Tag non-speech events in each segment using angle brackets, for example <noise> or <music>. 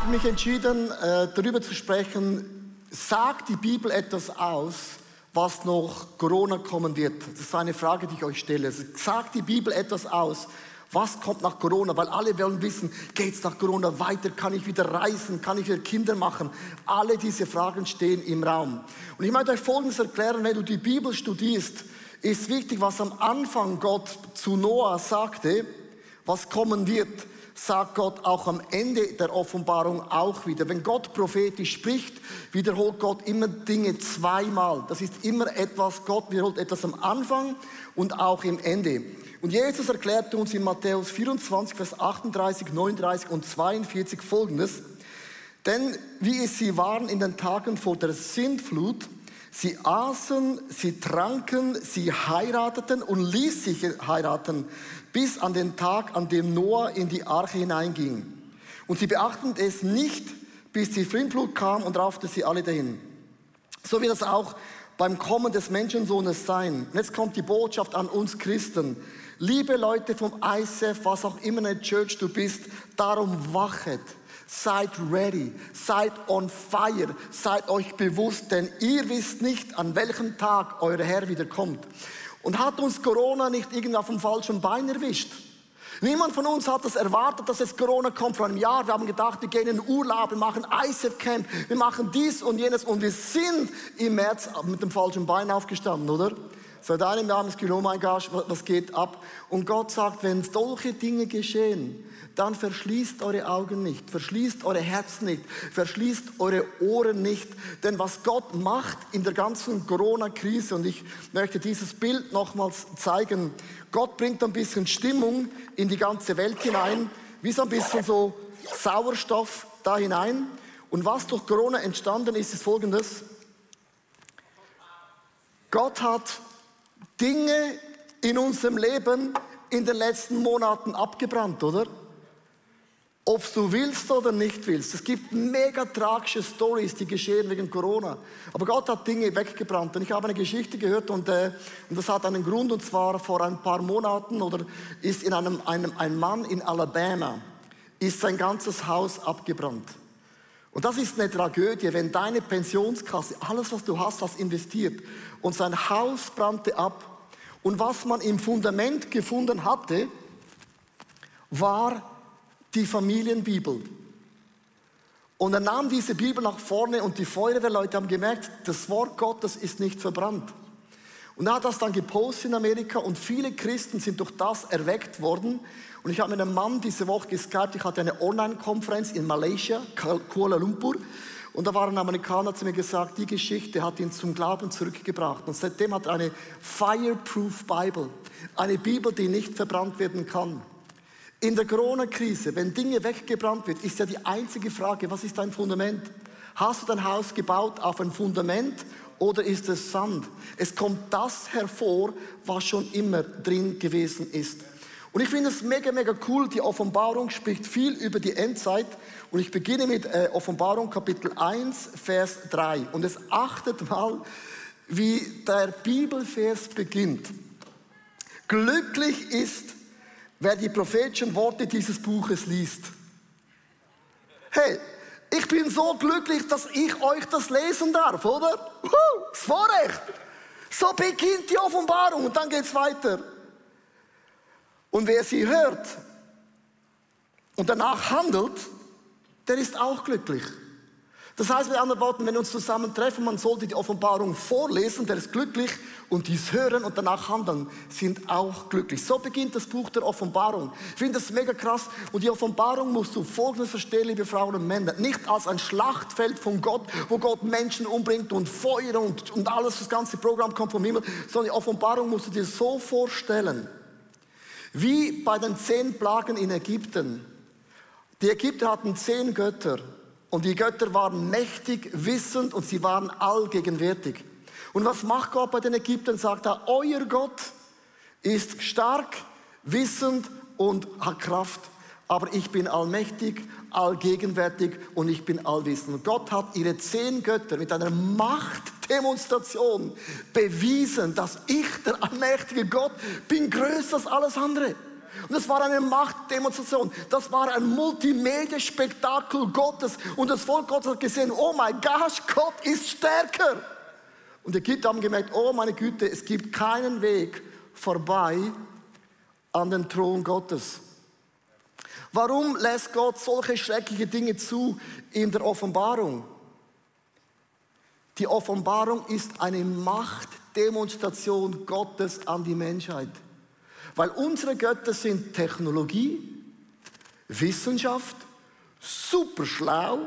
habe mich entschieden, äh, darüber zu sprechen, sagt die Bibel etwas aus, was noch Corona kommen wird? Das ist eine Frage, die ich euch stelle. Sagt die Bibel etwas aus, was kommt nach Corona? Weil alle wollen wissen, geht es nach Corona weiter? Kann ich wieder reisen? Kann ich wieder Kinder machen? Alle diese Fragen stehen im Raum. Und ich möchte euch Folgendes erklären, wenn du die Bibel studierst, ist wichtig, was am Anfang Gott zu Noah sagte, was kommen wird sagt Gott auch am Ende der Offenbarung auch wieder. Wenn Gott prophetisch spricht, wiederholt Gott immer Dinge zweimal. Das ist immer etwas, Gott wiederholt etwas am Anfang und auch im Ende. Und Jesus erklärte uns in Matthäus 24, Vers 38, 39 und 42 folgendes. Denn wie es sie waren in den Tagen vor der Sintflut, sie aßen, sie tranken, sie heirateten und ließ sich heiraten bis an den Tag, an dem Noah in die Arche hineinging. Und sie beachten es nicht, bis die Flintflut kam und raufte sie alle dahin. So wird es auch beim Kommen des Menschensohnes sein. Und jetzt kommt die Botschaft an uns Christen. Liebe Leute vom ICF, was auch immer eine Church du bist, darum wachet. Seid ready, seid on fire, seid euch bewusst, denn ihr wisst nicht, an welchem Tag euer Herr wiederkommt. Und hat uns Corona nicht irgendwie auf dem falschen Bein erwischt? Niemand von uns hat das erwartet, dass es Corona kommt vor einem Jahr. Wir haben gedacht, wir gehen in Urlaub, wir machen ISF Camp, wir machen dies und jenes und wir sind im März mit dem falschen Bein aufgestanden, oder? Seit einem Jahr haben wir das oh mein Gott, was geht ab? Und Gott sagt, wenn solche Dinge geschehen, dann verschließt eure Augen nicht, verschließt eure Herzen nicht, verschließt eure Ohren nicht. Denn was Gott macht in der ganzen Corona-Krise, und ich möchte dieses Bild nochmals zeigen, Gott bringt ein bisschen Stimmung in die ganze Welt hinein, wie so ein bisschen so Sauerstoff da hinein. Und was durch Corona entstanden ist, ist folgendes. Gott hat Dinge in unserem Leben in den letzten Monaten abgebrannt, oder? Ob du willst oder nicht willst. Es gibt mega tragische Stories, die geschehen wegen Corona. Aber Gott hat Dinge weggebrannt. Und ich habe eine Geschichte gehört und, äh, und das hat einen Grund. Und zwar vor ein paar Monaten oder ist in einem, einem ein Mann in Alabama ist sein ganzes Haus abgebrannt. Und das ist eine Tragödie, wenn deine Pensionskasse, alles was du hast, hast investiert und sein Haus brannte ab. Und was man im Fundament gefunden hatte, war die Familienbibel. Und er nahm diese Bibel nach vorne und die Feuerwehrleute haben gemerkt, das Wort Gottes ist nicht verbrannt. Und er hat das dann gepostet in Amerika und viele Christen sind durch das erweckt worden. Und ich habe mit einem Mann diese Woche geskypt, ich hatte eine Online-Konferenz in Malaysia, Kuala Lumpur. Und da war ein Amerikaner zu mir gesagt, die Geschichte hat ihn zum Glauben zurückgebracht. Und seitdem hat er eine Fireproof Bible, eine Bibel, die nicht verbrannt werden kann. In der Corona-Krise, wenn Dinge weggebrannt wird, ist ja die einzige Frage, was ist dein Fundament? Hast du dein Haus gebaut auf ein Fundament oder ist es Sand? Es kommt das hervor, was schon immer drin gewesen ist. Und ich finde es mega, mega cool. Die Offenbarung spricht viel über die Endzeit. Und ich beginne mit äh, Offenbarung Kapitel 1, Vers 3. Und es achtet mal, wie der Bibelvers beginnt. Glücklich ist, wer die prophetischen Worte dieses Buches liest. Hey, ich bin so glücklich, dass ich euch das lesen darf, oder? das Vorrecht. So beginnt die Offenbarung und dann geht es weiter. Und wer sie hört und danach handelt, der ist auch glücklich. Das heißt mit anderen Worten, wenn wir uns zusammen treffen, man sollte die Offenbarung vorlesen, der ist glücklich und dies hören und danach handeln, sind auch glücklich. So beginnt das Buch der Offenbarung. Ich finde das mega krass und die Offenbarung musst du folgendes verstehen, liebe Frauen und Männer, nicht als ein Schlachtfeld von Gott, wo Gott Menschen umbringt und Feuer und, und alles, das ganze Programm kommt vom Himmel, sondern die Offenbarung musst du dir so vorstellen, wie bei den zehn Plagen in Ägypten. Die Ägypter hatten zehn Götter. Und die Götter waren mächtig, wissend und sie waren allgegenwärtig. Und was macht Gott bei den Ägyptern? Sagt er, euer Gott ist stark, wissend und hat Kraft. Aber ich bin allmächtig, allgegenwärtig und ich bin allwissend. Und Gott hat ihre zehn Götter mit einer Machtdemonstration bewiesen, dass ich, der allmächtige Gott, bin größer als alles andere. Und das war eine Machtdemonstration. Das war ein Multimedia-Spektakel Gottes. Und das Volk Gottes hat gesehen, oh mein Gott, Gott ist stärker. Und die Ägypter haben gemerkt, oh meine Güte, es gibt keinen Weg vorbei an den Thron Gottes. Warum lässt Gott solche schreckliche Dinge zu in der Offenbarung? Die Offenbarung ist eine Machtdemonstration Gottes an die Menschheit. Weil unsere Götter sind Technologie, Wissenschaft, super schlau.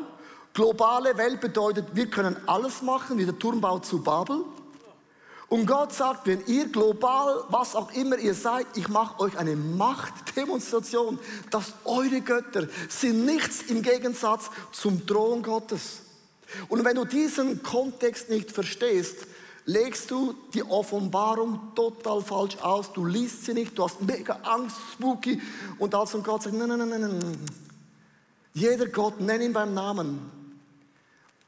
Globale Welt bedeutet, wir können alles machen, wie der Turmbau zu Babel. Und Gott sagt, wenn ihr global, was auch immer ihr seid, ich mache euch eine Machtdemonstration, dass eure Götter sind nichts im Gegensatz zum Thron Gottes. Und wenn du diesen Kontext nicht verstehst, legst du die Offenbarung total falsch aus. Du liest sie nicht, du hast mega Angst, spooky. Und als und Gott sagt, nein, nein, nein, nein, nein. Jeder Gott, nenn ihn beim Namen.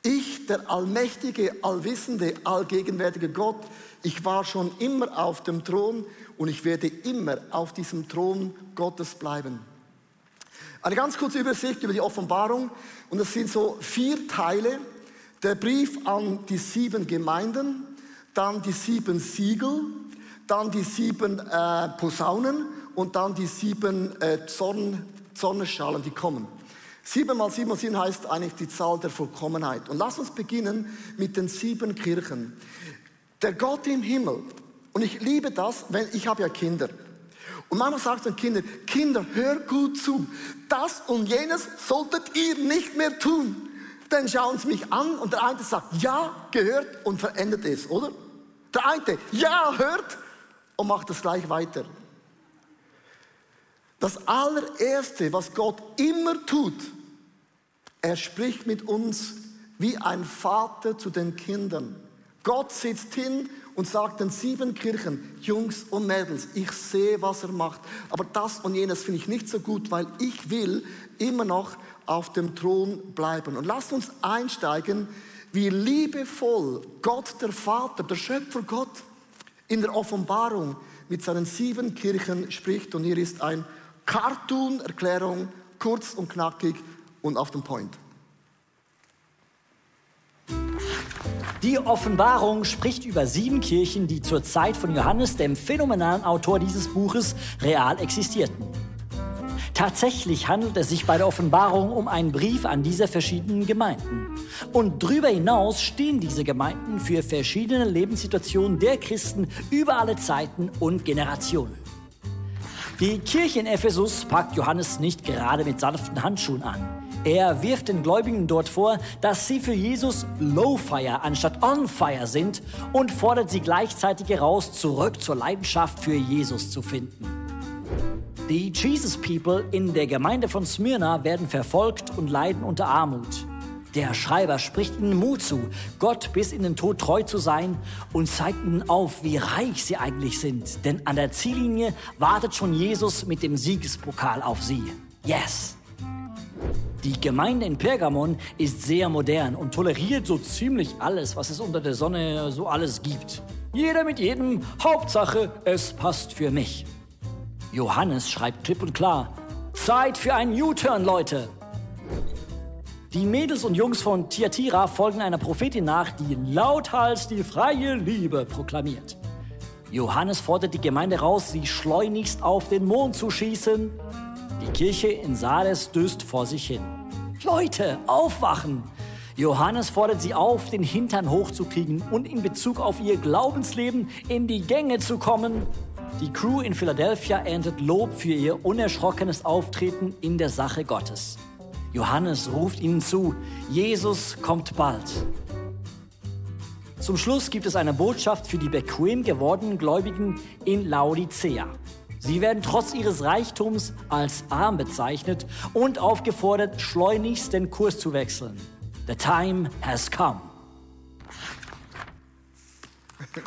Ich, der allmächtige, allwissende, allgegenwärtige Gott, ich war schon immer auf dem Thron und ich werde immer auf diesem Thron Gottes bleiben. Eine ganz kurze Übersicht über die Offenbarung und das sind so vier Teile. Der Brief an die sieben Gemeinden, dann die sieben Siegel, dann die sieben äh, Posaunen und dann die sieben äh, Zorn, Zorneschalen, die kommen. Sieben mal sieben mal sieben heißt eigentlich die Zahl der Vollkommenheit. Und lass uns beginnen mit den sieben Kirchen. Der Gott im Himmel, und ich liebe das, wenn ich habe ja Kinder. Und Mama sagt den Kindern, Kinder, hör gut zu. Das und jenes solltet ihr nicht mehr tun. Dann schauen sie mich an und der eine sagt, ja, gehört und verändert es, oder? Der eine, ja, hört und macht es gleich weiter. Das allererste, was Gott immer tut, er spricht mit uns wie ein Vater zu den Kindern. Gott sitzt hin und sagt den sieben Kirchen, Jungs und Mädels, ich sehe, was er macht. Aber das und jenes finde ich nicht so gut, weil ich will immer noch auf dem Thron bleiben. Und lasst uns einsteigen, wie liebevoll Gott, der Vater, der Schöpfer Gott, in der Offenbarung mit seinen sieben Kirchen spricht. Und hier ist ein Cartoon-Erklärung, kurz und knackig und auf den Point. Die Offenbarung spricht über sieben Kirchen, die zur Zeit von Johannes, dem phänomenalen Autor dieses Buches, real existierten. Tatsächlich handelt es sich bei der Offenbarung um einen Brief an diese verschiedenen Gemeinden. Und darüber hinaus stehen diese Gemeinden für verschiedene Lebenssituationen der Christen über alle Zeiten und Generationen. Die Kirche in Ephesus packt Johannes nicht gerade mit sanften Handschuhen an. Er wirft den Gläubigen dort vor, dass sie für Jesus Low Fire anstatt On Fire sind und fordert sie gleichzeitig heraus, zurück zur Leidenschaft für Jesus zu finden. Die Jesus People in der Gemeinde von Smyrna werden verfolgt und leiden unter Armut. Der Schreiber spricht ihnen Mut zu, Gott bis in den Tod treu zu sein und zeigt ihnen auf, wie reich sie eigentlich sind. Denn an der Ziellinie wartet schon Jesus mit dem Siegespokal auf sie. Yes! Die Gemeinde in Pergamon ist sehr modern und toleriert so ziemlich alles, was es unter der Sonne so alles gibt. Jeder mit jedem, Hauptsache, es passt für mich. Johannes schreibt klipp und klar, Zeit für einen U-Turn, Leute. Die Mädels und Jungs von Tiatira folgen einer Prophetin nach, die lauthals die freie Liebe proklamiert. Johannes fordert die Gemeinde raus, sie schleunigst auf den Mond zu schießen die Kirche in Sardes döst vor sich hin. Leute, aufwachen! Johannes fordert sie auf, den Hintern hochzukriegen und in Bezug auf ihr Glaubensleben in die Gänge zu kommen. Die Crew in Philadelphia erntet Lob für ihr unerschrockenes Auftreten in der Sache Gottes. Johannes ruft ihnen zu, Jesus kommt bald. Zum Schluss gibt es eine Botschaft für die bequem gewordenen Gläubigen in Laodicea. Sie werden trotz ihres Reichtums als arm bezeichnet und aufgefordert, schleunigst den Kurs zu wechseln. The time has come. <laughs>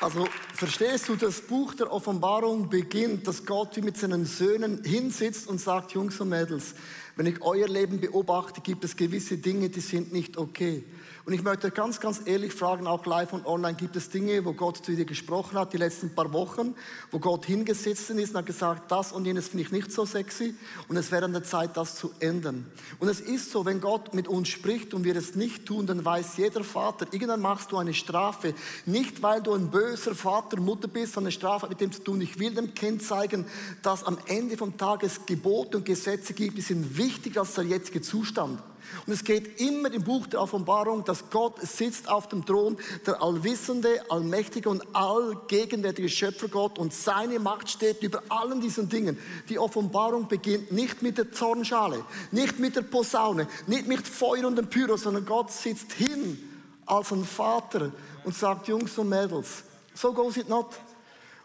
Also verstehst du, das Buch der Offenbarung beginnt, dass Gott wie mit seinen Söhnen hinsitzt und sagt, Jungs und Mädels, Wenn ich euer Leben beobachte, gibt es gewisse Dinge, die sind nicht okay. Und ich möchte ganz, ganz ehrlich fragen, auch live und online, gibt es Dinge, wo Gott zu dir gesprochen hat, die letzten paar Wochen, wo Gott hingesetzt ist und hat gesagt, das und jenes finde ich nicht so sexy und es wäre an der Zeit, das zu ändern. Und es ist so, wenn Gott mit uns spricht und wir es nicht tun, dann weiß jeder Vater, irgendwann machst du eine Strafe. Nicht, weil du ein böser Vater, Mutter bist, sondern eine Strafe mit dem zu tun. Ich will dem Kind zeigen, dass am Ende vom Tag es Gebote und Gesetze gibt, die sind wichtiger als der jetzige Zustand. Und es geht immer im Buch der Offenbarung, dass Gott sitzt auf dem Thron, der allwissende, allmächtige und allgegenwärtige Schöpfergott und seine Macht steht über allen diesen Dingen. Die Offenbarung beginnt nicht mit der Zornschale, nicht mit der Posaune, nicht mit Feuer und dem Pyro, sondern Gott sitzt hin als ein Vater und sagt, Jungs und Mädels, so goes it not.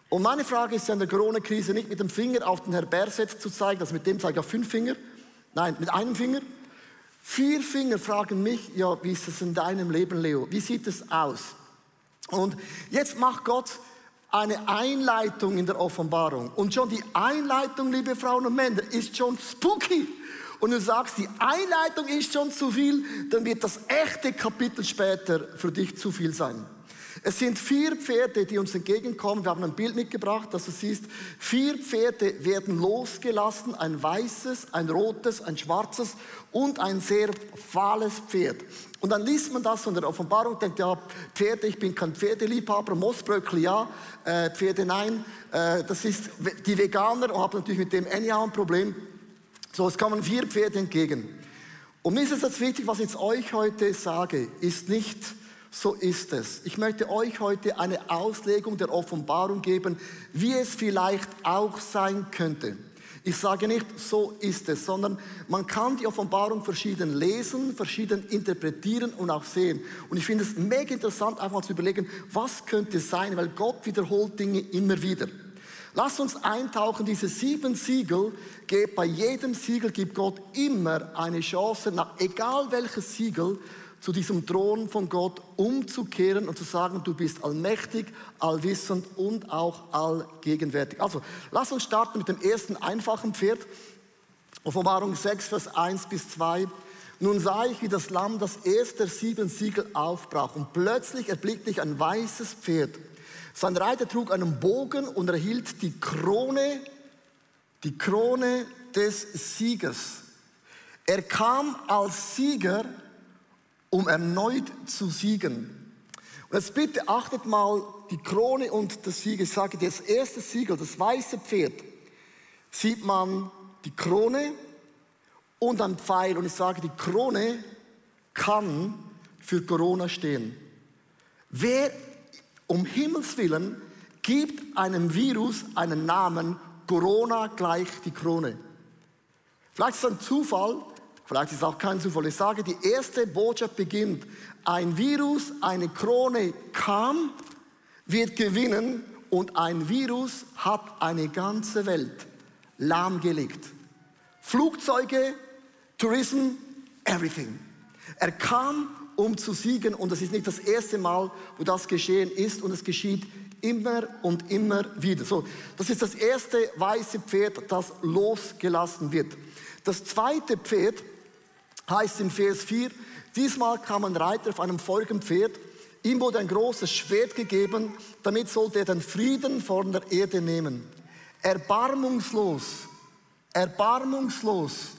Und meine Frage ist ja in der Corona-Krise nicht mit dem Finger auf den Herr Berset zu zeigen, also mit dem zeige ich auf fünf Finger, nein, mit einem Finger, Vier Finger fragen mich, ja, wie ist es in deinem Leben, Leo? Wie sieht es aus? Und jetzt macht Gott eine Einleitung in der Offenbarung. Und schon die Einleitung, liebe Frauen und Männer, ist schon spooky. Und du sagst, die Einleitung ist schon zu viel, dann wird das echte Kapitel später für dich zu viel sein. Es sind vier Pferde, die uns entgegenkommen. Wir haben ein Bild mitgebracht, dass du siehst, vier Pferde werden losgelassen. Ein weißes, ein rotes, ein schwarzes und ein sehr fahles Pferd. Und dann liest man das von der Offenbarung, denkt, ja, Pferde, ich bin kein Pferdeliebhaber, Moosbröckli ja, äh, Pferde nein. Äh, das ist die Veganer und haben natürlich mit dem anyhow ein Problem. So, es kommen vier Pferde entgegen. Und mir ist es jetzt wichtig, was ich jetzt euch heute sage, ist nicht, so ist es. Ich möchte euch heute eine Auslegung der Offenbarung geben, wie es vielleicht auch sein könnte. Ich sage nicht, so ist es, sondern man kann die Offenbarung verschieden lesen, verschieden interpretieren und auch sehen. Und ich finde es mega interessant, einfach mal zu überlegen, was könnte sein, weil Gott wiederholt Dinge immer wieder. Lass uns eintauchen, diese sieben Siegel, bei jedem Siegel gibt Gott immer eine Chance, nach egal welches Siegel, zu diesem Thron von Gott umzukehren und zu sagen, du bist allmächtig, allwissend und auch allgegenwärtig. Also, lass uns starten mit dem ersten einfachen Pferd. Offenbarung 6, Vers 1 bis 2. Nun sah ich, wie das Lamm das erste sieben Siegel aufbrach und plötzlich erblickte ich ein weißes Pferd. Sein Reiter trug einen Bogen und erhielt die Krone, die Krone des Siegers. Er kam als Sieger um erneut zu siegen. Und jetzt bitte achtet mal die Krone und das Siegel. Ich sage, das erste Siegel, das weiße Pferd, sieht man die Krone und ein Pfeil. Und ich sage, die Krone kann für Corona stehen. Wer um Himmels Willen gibt einem Virus einen Namen, Corona gleich die Krone. Vielleicht ist es ein Zufall, Vielleicht ist es auch kein Zufall. Ich sage, die erste Botschaft beginnt. Ein Virus, eine Krone kam, wird gewinnen und ein Virus hat eine ganze Welt lahmgelegt. Flugzeuge, Tourism, everything. Er kam, um zu siegen und das ist nicht das erste Mal, wo das geschehen ist und es geschieht immer und immer wieder. So, das ist das erste weiße Pferd, das losgelassen wird. Das zweite Pferd heißt in Vers 4, diesmal kam ein Reiter auf einem feurigen Pferd, ihm wurde ein großes Schwert gegeben, damit sollte er den Frieden von der Erde nehmen. Erbarmungslos, erbarmungslos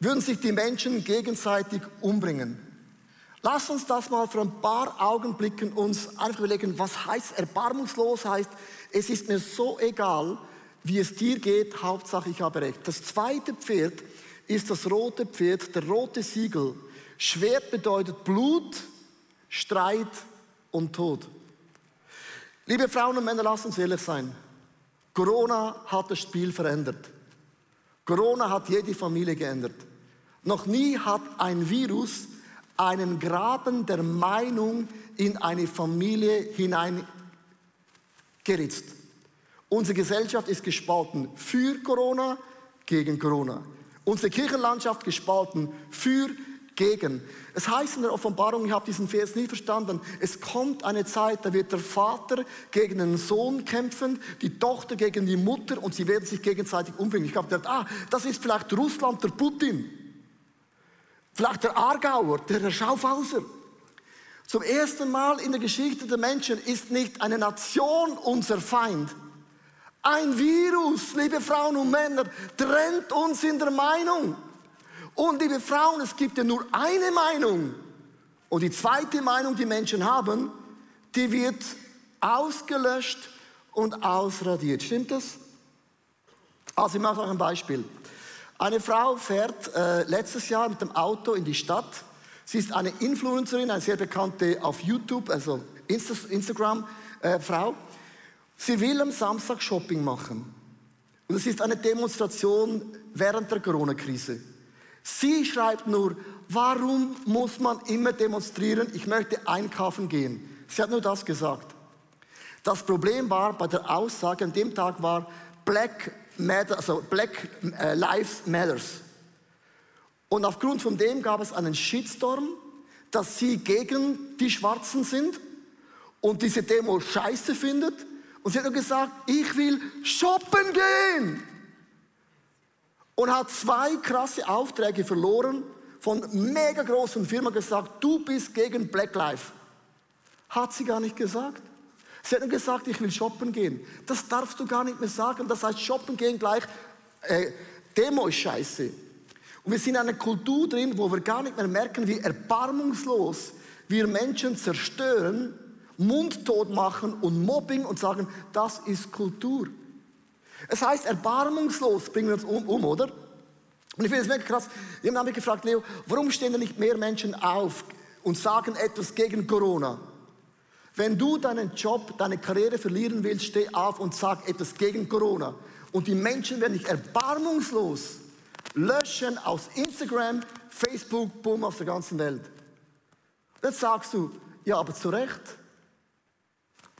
würden sich die Menschen gegenseitig umbringen. Lass uns das mal für ein paar Augenblicken uns einfach überlegen, was heißt erbarmungslos heißt, es ist mir so egal, wie es dir geht, Hauptsache ich habe recht. Das zweite Pferd ist das rote Pferd, der rote Siegel. Schwert bedeutet Blut, Streit und Tod. Liebe Frauen und Männer, lasst uns ehrlich sein. Corona hat das Spiel verändert. Corona hat jede Familie geändert. Noch nie hat ein Virus einen Graben der Meinung in eine Familie hineingeritzt. Unsere Gesellschaft ist gespalten für Corona, gegen Corona unsere Kirchenlandschaft gespalten für, gegen. Es heißt in der Offenbarung, ich habe diesen Vers nie verstanden, es kommt eine Zeit, da wird der Vater gegen den Sohn kämpfen, die Tochter gegen die Mutter und sie werden sich gegenseitig umbringen. Ich habe gedacht, ah, das ist vielleicht Russland, der Putin. Vielleicht der Aargauer, der Schaufhauser. Zum ersten Mal in der Geschichte der Menschen ist nicht eine Nation unser Feind. Ein Virus, liebe Frauen und Männer, trennt uns in der Meinung. Und liebe Frauen, es gibt ja nur eine Meinung. Und die zweite Meinung, die Menschen haben, die wird ausgelöscht und ausradiert. Stimmt das? Also ich mache euch ein Beispiel. Eine Frau fährt äh, letztes Jahr mit dem Auto in die Stadt. Sie ist eine Influencerin, eine sehr bekannte auf YouTube, also Insta Instagram äh. Sie will am Samstag Shopping machen. Und es ist eine Demonstration während der Corona-Krise. Sie schreibt nur, warum muss man immer demonstrieren? Ich möchte einkaufen gehen. Sie hat nur das gesagt. Das Problem war bei der Aussage an dem Tag war Black, Matter, also Black äh, Lives Matters. Und aufgrund von dem gab es einen Shitstorm, dass sie gegen die Schwarzen sind und diese Demo scheiße findet. Und sie hat nur gesagt, ich will shoppen gehen und hat zwei krasse Aufträge verloren von mega großen Firmen gesagt, du bist gegen Black Life. Hat sie gar nicht gesagt. Sie hat nur gesagt, ich will shoppen gehen. Das darfst du gar nicht mehr sagen. Das heißt, shoppen gehen gleich, äh, Demo ist scheiße. Und wir sind in einer Kultur drin, wo wir gar nicht mehr merken, wie erbarmungslos wir Menschen zerstören, mundtot machen und Mobbing und sagen, das ist Kultur. Es heißt, erbarmungslos bringen wir uns um, um oder? Und ich finde es mega krass. Die haben mich gefragt, Leo, warum stehen da nicht mehr Menschen auf und sagen etwas gegen Corona? Wenn du deinen Job, deine Karriere verlieren willst, steh auf und sag etwas gegen Corona. Und die Menschen werden dich erbarmungslos löschen aus Instagram, Facebook, boom, auf der ganzen Welt. Jetzt sagst du, ja, aber zu Recht.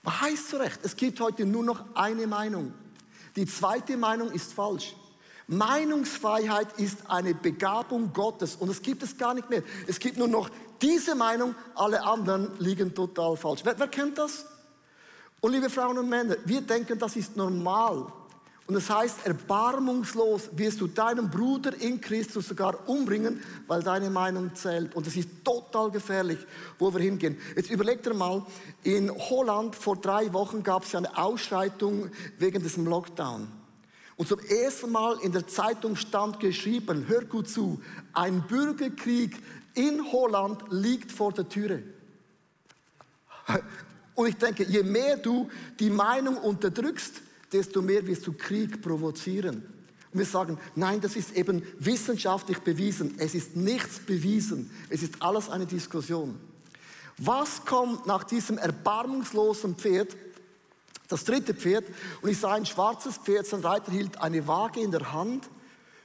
Heißt zu Recht? Es gibt heute nur noch eine Meinung. Die zweite Meinung ist falsch. Meinungsfreiheit ist eine Begabung Gottes und es gibt es gar nicht mehr. Es gibt nur noch diese Meinung, alle anderen liegen total falsch. Wer, wer kennt das? Und liebe Frauen und Männer, wir denken, das ist normal. Und das heißt, erbarmungslos wirst du deinen Bruder in Christus sogar umbringen, weil deine Meinung zählt. Und das ist total gefährlich, wo wir hingehen. Jetzt überlegt ihr mal, in Holland vor drei Wochen gab es ja eine Ausschreitung wegen diesem Lockdown. Und zum ersten Mal in der Zeitung stand geschrieben, hör gut zu, ein Bürgerkrieg in Holland liegt vor der Türe. Und ich denke, je mehr du die Meinung unterdrückst, desto mehr wirst du Krieg provozieren. Und wir sagen, nein, das ist eben wissenschaftlich bewiesen. Es ist nichts bewiesen. Es ist alles eine Diskussion. Was kommt nach diesem erbarmungslosen Pferd? Das dritte Pferd, und ich sah ein schwarzes Pferd, sein Reiter hielt eine Waage in der Hand.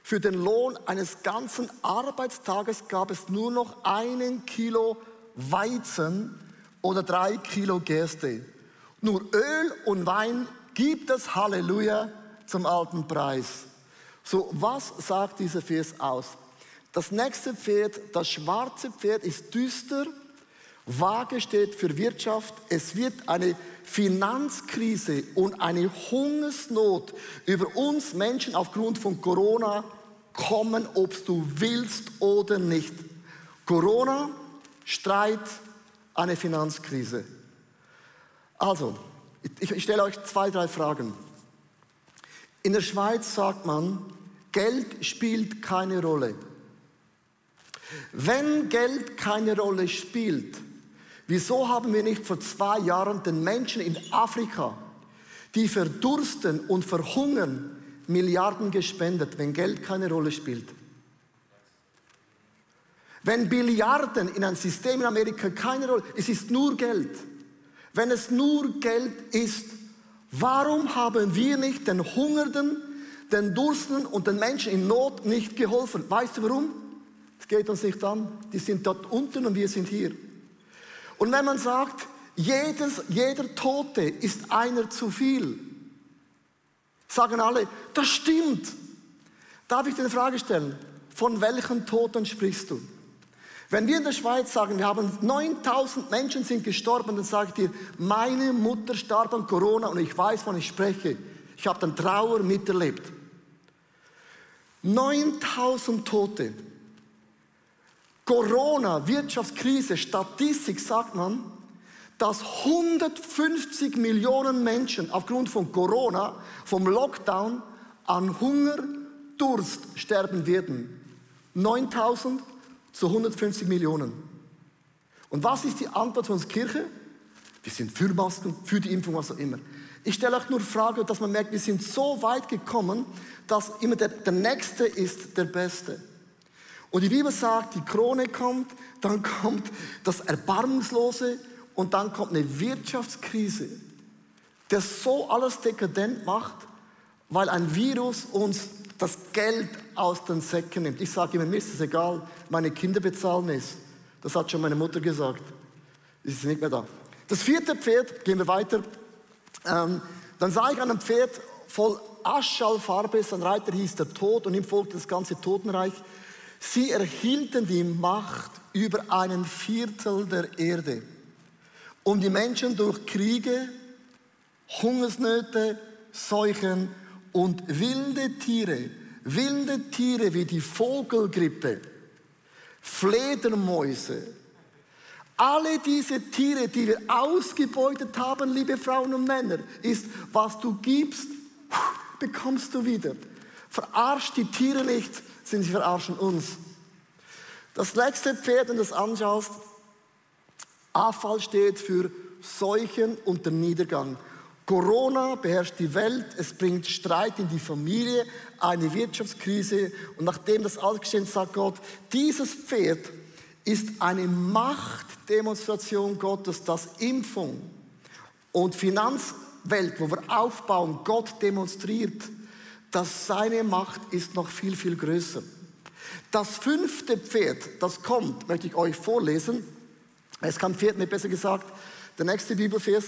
Für den Lohn eines ganzen Arbeitstages gab es nur noch einen Kilo Weizen oder drei Kilo Gerste. Nur Öl und Wein gibt es Halleluja zum alten Preis. So, was sagt dieser Vers aus? Das nächste Pferd, das schwarze Pferd, ist düster. Waage steht für Wirtschaft. Es wird eine Finanzkrise und eine Hungersnot über uns Menschen aufgrund von Corona kommen, ob du willst oder nicht. Corona, Streit, eine Finanzkrise. Also, ich, ich stelle euch zwei, drei Fragen. In der Schweiz sagt man, Geld spielt keine Rolle. Wenn Geld keine Rolle spielt, wieso haben wir nicht vor zwei Jahren den Menschen in Afrika, die verdursten und verhungern, Milliarden gespendet, wenn Geld keine Rolle spielt? Wenn Billiarden in ein System in Amerika keine Rolle, es ist nur Geld. Wenn es nur Geld ist, warum haben wir nicht den Hungernden, den Dursten und den Menschen in Not nicht geholfen? Weißt du warum? Es geht uns nicht an. Die sind dort unten und wir sind hier. Und wenn man sagt, jedes, jeder Tote ist einer zu viel, sagen alle, das stimmt. Darf ich dir eine Frage stellen? Von welchen Toten sprichst du? Wenn wir in der Schweiz sagen, wir haben 9000 Menschen sind gestorben, dann sage ich dir, meine Mutter starb an Corona und ich weiß, wann ich spreche. Ich habe dann Trauer miterlebt. 9000 Tote. Corona, Wirtschaftskrise, Statistik sagt man, dass 150 Millionen Menschen aufgrund von Corona, vom Lockdown, an Hunger, Durst sterben werden. 9000 zu 150 Millionen. Und was ist die Antwort von uns Kirche? Wir sind für Masken, für die Impfung, was auch immer. Ich stelle euch nur Frage, dass man merkt, wir sind so weit gekommen, dass immer der, der Nächste ist der Beste. Und die Bibel sagt, die Krone kommt, dann <laughs> kommt das Erbarmungslose und dann kommt eine Wirtschaftskrise, der so alles dekadent macht, weil ein Virus uns das Geld aus den Säcken nimmt. Ich sage immer, mir ist es egal, meine Kinder bezahlen es. Das hat schon meine Mutter gesagt. Ist nicht mehr da. Das vierte Pferd, gehen wir weiter. Ähm, dann sah ich einem Pferd voll Aschallfarbe, sein Reiter hieß der Tod und ihm folgte das ganze Totenreich. Sie erhielten die Macht über einen Viertel der Erde, um die Menschen durch Kriege, Hungersnöte, Seuchen und wilde Tiere, wilde Tiere wie die Vogelgrippe, Fledermäuse, alle diese Tiere, die wir ausgebeutet haben, liebe Frauen und Männer, ist, was du gibst, bekommst du wieder. Verarscht die Tiere nicht, sind sie verarschen uns. Das letzte Pferd, wenn du das anschaust, Afall steht für Seuchen und der Niedergang. Corona beherrscht die Welt, es bringt Streit in die Familie, eine Wirtschaftskrise und nachdem das alles geschehen, sagt Gott, dieses Pferd ist eine Machtdemonstration Gottes, dass Impfung und Finanzwelt, wo wir aufbauen, Gott demonstriert, dass seine Macht ist noch viel, viel größer. Das fünfte Pferd, das kommt, möchte ich euch vorlesen. Es kam Pferd, nicht besser gesagt, der nächste Bibelvers.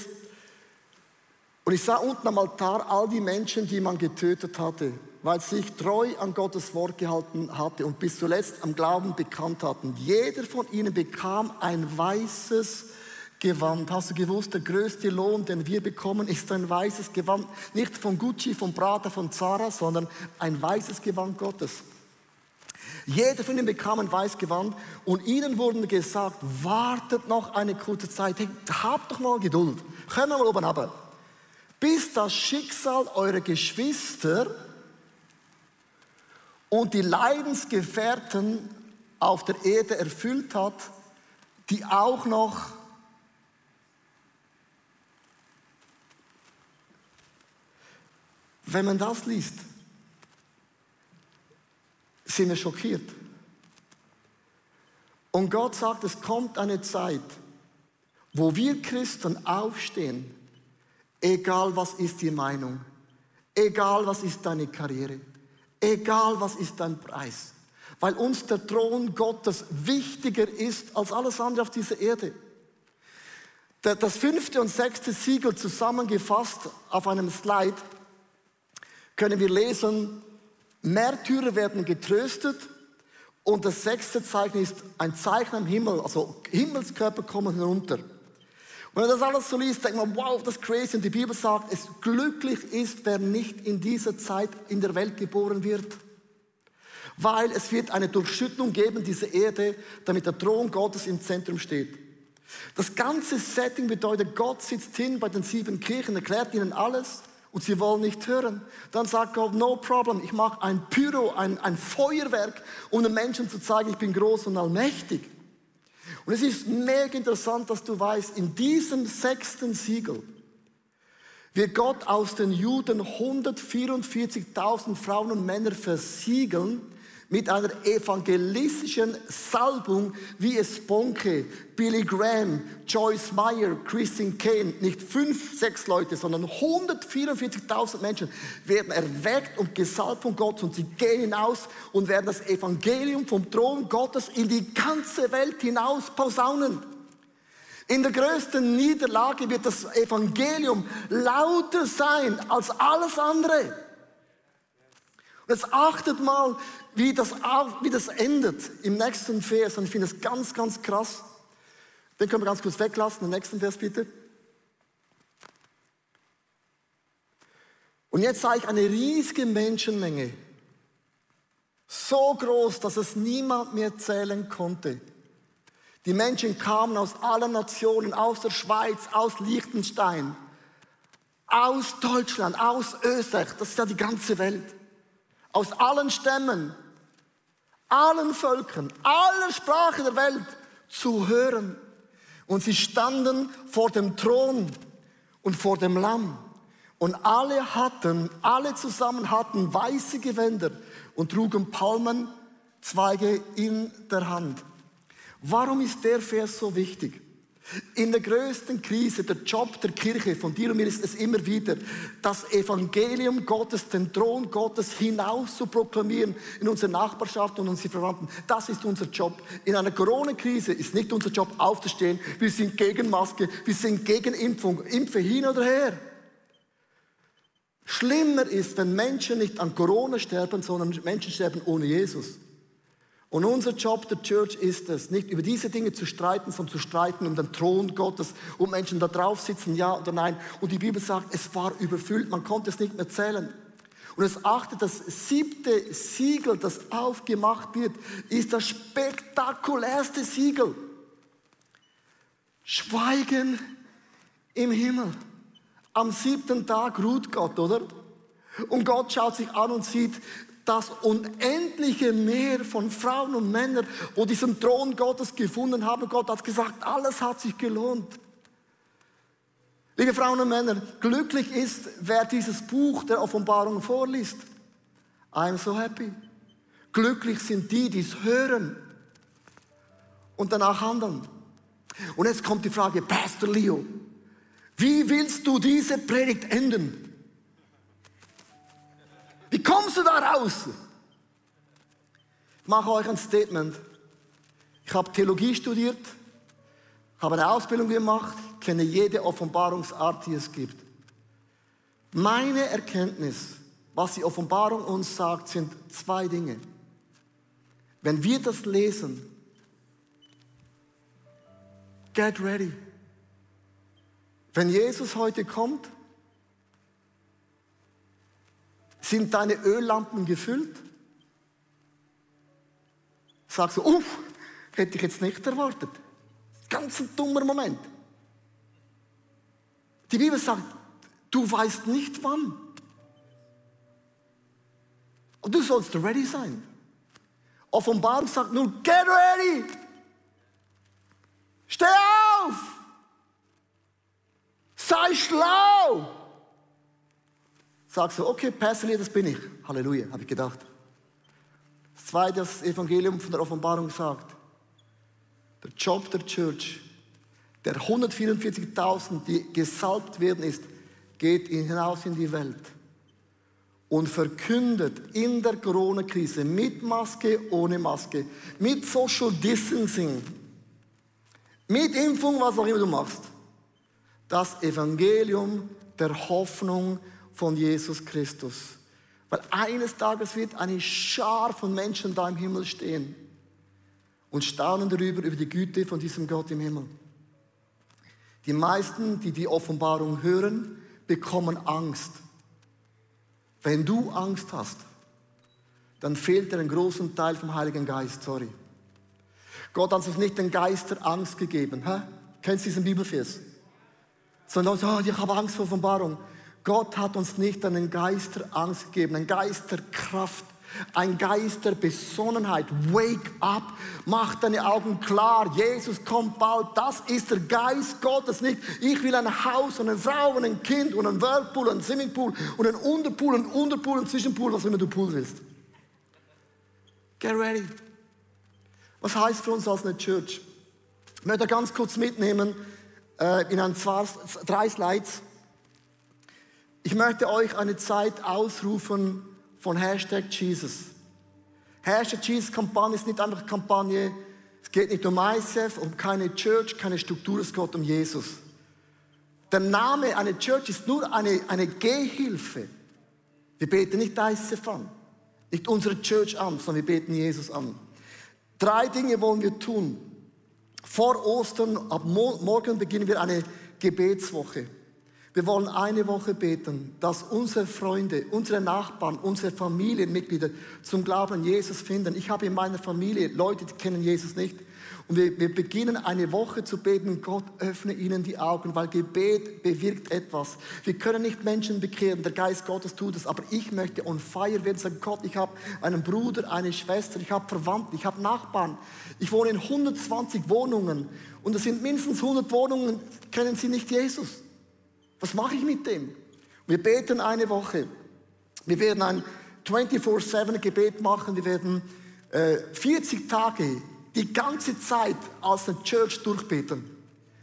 Und ich sah unten am Altar all die Menschen, die man getötet hatte, weil sie sich treu an Gottes Wort gehalten hatte und bis zuletzt am Glauben bekannt hatten. Jeder von ihnen bekam ein weißes Gewand. Hast du gewusst, der größte Lohn, den wir bekommen, ist ein weißes Gewand. Nicht von Gucci, von Prada, von Zara, sondern ein weißes Gewand Gottes. Jeder von ihnen bekam ein weißes Gewand und ihnen wurden gesagt, wartet noch eine kurze Zeit, hey, habt doch mal Geduld, können wir mal oben runter bis das Schicksal eurer Geschwister und die Leidensgefährten auf der Erde erfüllt hat, die auch noch Wenn man das liest, sind wir schockiert. Und Gott sagt, es kommt eine Zeit, wo wir Christen aufstehen Egal was ist die Meinung, egal was ist deine Karriere, egal was ist dein Preis, weil uns der Thron Gottes wichtiger ist als alles andere auf dieser Erde. Das fünfte und sechste Siegel zusammengefasst auf einem Slide können wir lesen, Märtyrer werden getröstet und das sechste Zeichen ist ein Zeichen am Himmel, also Himmelskörper kommen herunter. Wenn man das alles so liest, denkt man, wow, das ist crazy. Und die Bibel sagt, es glücklich ist, wer nicht in dieser Zeit in der Welt geboren wird. Weil es wird eine Durchschüttung geben, diese Erde, damit der Thron Gottes im Zentrum steht. Das ganze Setting bedeutet, Gott sitzt hin bei den sieben Kirchen, erklärt ihnen alles und sie wollen nicht hören. Dann sagt Gott, no problem, ich mache ein Pyro, ein, ein Feuerwerk, um den Menschen zu zeigen, ich bin groß und allmächtig. Und es ist mega interessant, dass du weißt, in diesem sechsten Siegel wird Gott aus den Juden 144.000 Frauen und Männer versiegeln, mit einer evangelistischen Salbung, wie es Bonke, Billy Graham, Joyce Meyer, Christine Kane, nicht fünf, sechs Leute, sondern 144.000 Menschen werden erweckt und gesalbt von Gott und sie gehen hinaus und werden das Evangelium vom Thron Gottes in die ganze Welt hinaus posaunen. In der größten Niederlage wird das Evangelium lauter sein als alles andere. Und jetzt achtet mal, wie das, wie das endet im nächsten Vers. Und ich finde das ganz, ganz krass. Den können wir ganz kurz weglassen. Den nächsten Vers bitte. Und jetzt sah ich eine riesige Menschenmenge. So groß, dass es niemand mehr zählen konnte. Die Menschen kamen aus allen Nationen, aus der Schweiz, aus Liechtenstein, aus Deutschland, aus Österreich, das ist ja die ganze Welt, aus allen Stämmen, allen Völkern, aller Sprachen der Welt zu hören. Und sie standen vor dem Thron und vor dem Lamm. Und alle hatten, alle zusammen hatten weiße Gewänder und trugen Palmenzweige in der Hand. Warum ist der Vers so wichtig? In der größten Krise, der Job der Kirche, von dir und mir ist es immer wieder, das Evangelium Gottes, den Thron Gottes hinaus zu proklamieren in unsere Nachbarschaft und unsere Verwandten. Das ist unser Job. In einer Corona-Krise ist nicht unser Job aufzustehen. Wir sind gegen Maske, wir sind gegen Impfung. Impfe hin oder her. Schlimmer ist, wenn Menschen nicht an Corona sterben, sondern Menschen sterben ohne Jesus. Und unser Job der Church ist es, nicht über diese Dinge zu streiten, sondern zu streiten um den Thron Gottes, um Menschen da drauf sitzen, ja oder nein. Und die Bibel sagt, es war überfüllt, man konnte es nicht mehr zählen. Und es achtet, das siebte Siegel, das aufgemacht wird, ist das spektakulärste Siegel. Schweigen im Himmel. Am siebten Tag ruht Gott, oder? Und Gott schaut sich an und sieht, das unendliche Meer von Frauen und Männern, wo diesen Thron Gottes gefunden haben. Gott hat gesagt, alles hat sich gelohnt. Liebe Frauen und Männer, glücklich ist, wer dieses Buch der Offenbarung vorliest. I'm so happy. Glücklich sind die, die es hören und danach handeln. Und jetzt kommt die Frage, Pastor Leo, wie willst du diese Predigt enden? Wie kommst du da raus? Ich mache euch ein Statement. Ich habe Theologie studiert, habe eine Ausbildung gemacht, kenne jede Offenbarungsart, die es gibt. Meine Erkenntnis, was die Offenbarung uns sagt, sind zwei Dinge. Wenn wir das lesen, get ready. Wenn Jesus heute kommt, Sind deine Öllampen gefüllt? Sagst du, uff, hätte ich jetzt nicht erwartet. Ganz ein dummer Moment. Die Bibel sagt, du weißt nicht wann. Und du sollst ready sein. Offenbarung sagt nur, get ready. Steh auf. Sei schlau. Sagst du, okay, Pastor, das bin ich. Halleluja, habe ich gedacht. Das zweite, das Evangelium von der Offenbarung sagt, der Job der Church, der 144.000, die gesalbt werden ist, geht hinaus in die Welt und verkündet in der Corona-Krise mit Maske, ohne Maske, mit Social Distancing, mit Impfung, was auch immer du machst, das Evangelium der Hoffnung von Jesus Christus. Weil eines Tages wird eine Schar von Menschen da im Himmel stehen und staunen darüber, über die Güte von diesem Gott im Himmel. Die meisten, die die Offenbarung hören, bekommen Angst. Wenn du Angst hast, dann fehlt dir ein großen Teil vom Heiligen Geist, sorry. Gott hat uns nicht den Geist der Angst gegeben. Hä? Kennst du diesen Bibelvers? Sondern, oh, ich habe Angst vor Offenbarung. Gott hat uns nicht einen Geist der Angst gegeben, einen Geist der Kraft, ein Geist der Besonnenheit. Wake up, mach deine Augen klar. Jesus kommt bald. Das ist der Geist Gottes nicht. Ich will ein Haus und eine Frau und ein Kind und ein Whirlpool und ein Swimmingpool und ein Unterpool und ein Unterpool und ein Zwischenpool, was immer du Pool willst. Get ready. Was heißt für uns als eine Church? Ich möchte ganz kurz mitnehmen äh, in ein zwei, drei Slides. Ich möchte euch eine Zeit ausrufen von Hashtag Jesus. Hashtag Jesus Kampagne ist nicht einfach Kampagne. Es geht nicht um ICF, um keine Church, keine Struktur, es geht um Jesus. Der Name einer Church ist nur eine, eine Gehhilfe. Wir beten nicht ICF an. Nicht unsere Church an, sondern wir beten Jesus an. Drei Dinge wollen wir tun. Vor Ostern, ab morgen beginnen wir eine Gebetswoche. Wir wollen eine Woche beten, dass unsere Freunde, unsere Nachbarn, unsere Familienmitglieder zum Glauben an Jesus finden. Ich habe in meiner Familie Leute, die kennen Jesus nicht. Und wir, wir beginnen eine Woche zu beten, Gott öffne ihnen die Augen, weil Gebet bewirkt etwas. Wir können nicht Menschen bekehren, der Geist Gottes tut es, aber ich möchte on fire werden, sagen, Gott, ich habe einen Bruder, eine Schwester, ich habe Verwandte, ich habe Nachbarn. Ich wohne in 120 Wohnungen und es sind mindestens 100 Wohnungen, kennen sie nicht Jesus. Was mache ich mit dem? Wir beten eine Woche. Wir werden ein 24-7-Gebet machen. Wir werden äh, 40 Tage die ganze Zeit als eine Church durchbeten,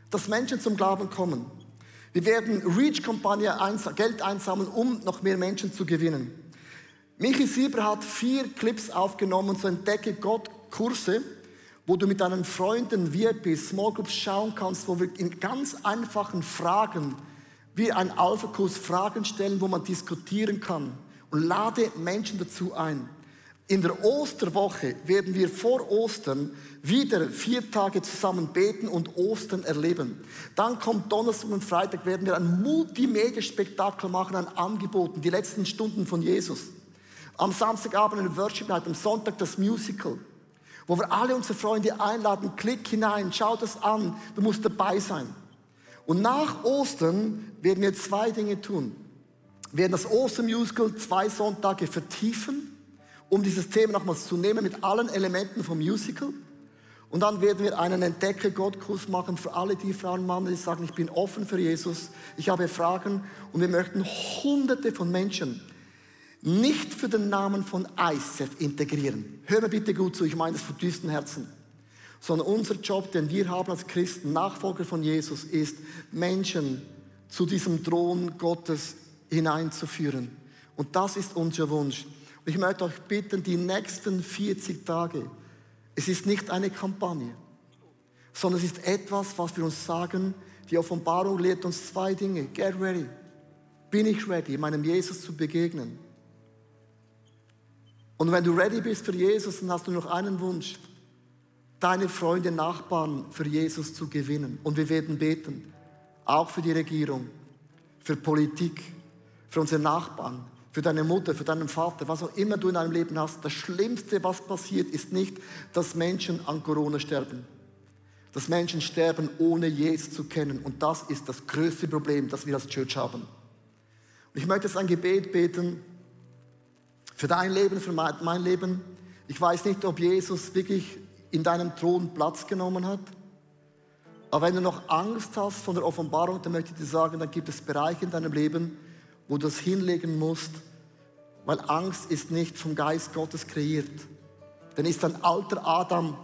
dass Menschen zum Glauben kommen. Wir werden Reach-Kampagne Geld einsammeln, um noch mehr Menschen zu gewinnen. Michi Sieber hat vier Clips aufgenommen, so entdecke Gott Kurse, wo du mit deinen Freunden, VIP, Small Groups schauen kannst, wo wir in ganz einfachen Fragen wie ein Alpha-Kurs Fragen stellen, wo man diskutieren kann und lade Menschen dazu ein. In der Osterwoche werden wir vor Ostern wieder vier Tage zusammen beten und Ostern erleben. Dann kommt Donnerstag und Freitag werden wir ein Multimedia-Spektakel machen an Angeboten, die letzten Stunden von Jesus. Am Samstagabend eine Worship Night, am Sonntag das Musical, wo wir alle unsere Freunde einladen, klick hinein, schau das an, du musst dabei sein. Und nach Ostern werden wir zwei Dinge tun. Wir werden das Ostermusical zwei Sonntage vertiefen, um dieses Thema nochmals zu nehmen mit allen Elementen vom Musical. Und dann werden wir einen Entdecke Gott-Kurs machen für alle die Frauen und Männer, die sagen, ich bin offen für Jesus, ich habe Fragen und wir möchten hunderte von Menschen nicht für den Namen von ICEF integrieren. Hör mir bitte gut zu, ich meine das von tiefstem Herzen sondern unser Job, den wir haben als Christen, Nachfolger von Jesus, ist, Menschen zu diesem Thron Gottes hineinzuführen. Und das ist unser Wunsch. Und ich möchte euch bitten, die nächsten 40 Tage, es ist nicht eine Kampagne, sondern es ist etwas, was wir uns sagen, die Offenbarung lehrt uns zwei Dinge. Get ready. Bin ich ready, meinem Jesus zu begegnen? Und wenn du ready bist für Jesus, dann hast du noch einen Wunsch deine Freunde, Nachbarn für Jesus zu gewinnen. Und wir werden beten, auch für die Regierung, für Politik, für unsere Nachbarn, für deine Mutter, für deinen Vater, was auch immer du in deinem Leben hast. Das Schlimmste, was passiert, ist nicht, dass Menschen an Corona sterben. Dass Menschen sterben, ohne Jesus zu kennen. Und das ist das größte Problem, das wir als Church haben. Und ich möchte jetzt ein Gebet beten für dein Leben, für mein Leben. Ich weiß nicht, ob Jesus wirklich in deinem Thron Platz genommen hat. Aber wenn du noch Angst hast von der Offenbarung, dann möchte ich dir sagen, dann gibt es Bereiche in deinem Leben, wo du das hinlegen musst, weil Angst ist nicht vom Geist Gottes kreiert. Dann ist ein alter Adam,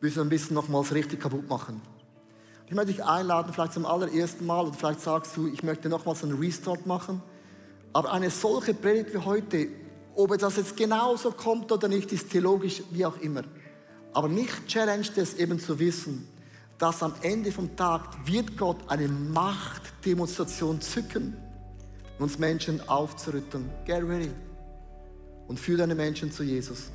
müssen wir ein bisschen nochmals richtig kaputt machen. Ich möchte dich einladen, vielleicht zum allerersten Mal, oder vielleicht sagst du, ich möchte nochmals einen Restart machen. Aber eine solche Predigt wie heute, ob das jetzt genauso kommt oder nicht, ist theologisch wie auch immer. Aber mich challenged es eben zu wissen, dass am Ende vom Tag wird Gott eine Machtdemonstration zücken, uns Menschen aufzurütteln. Get ready. Und führe deine Menschen zu Jesus.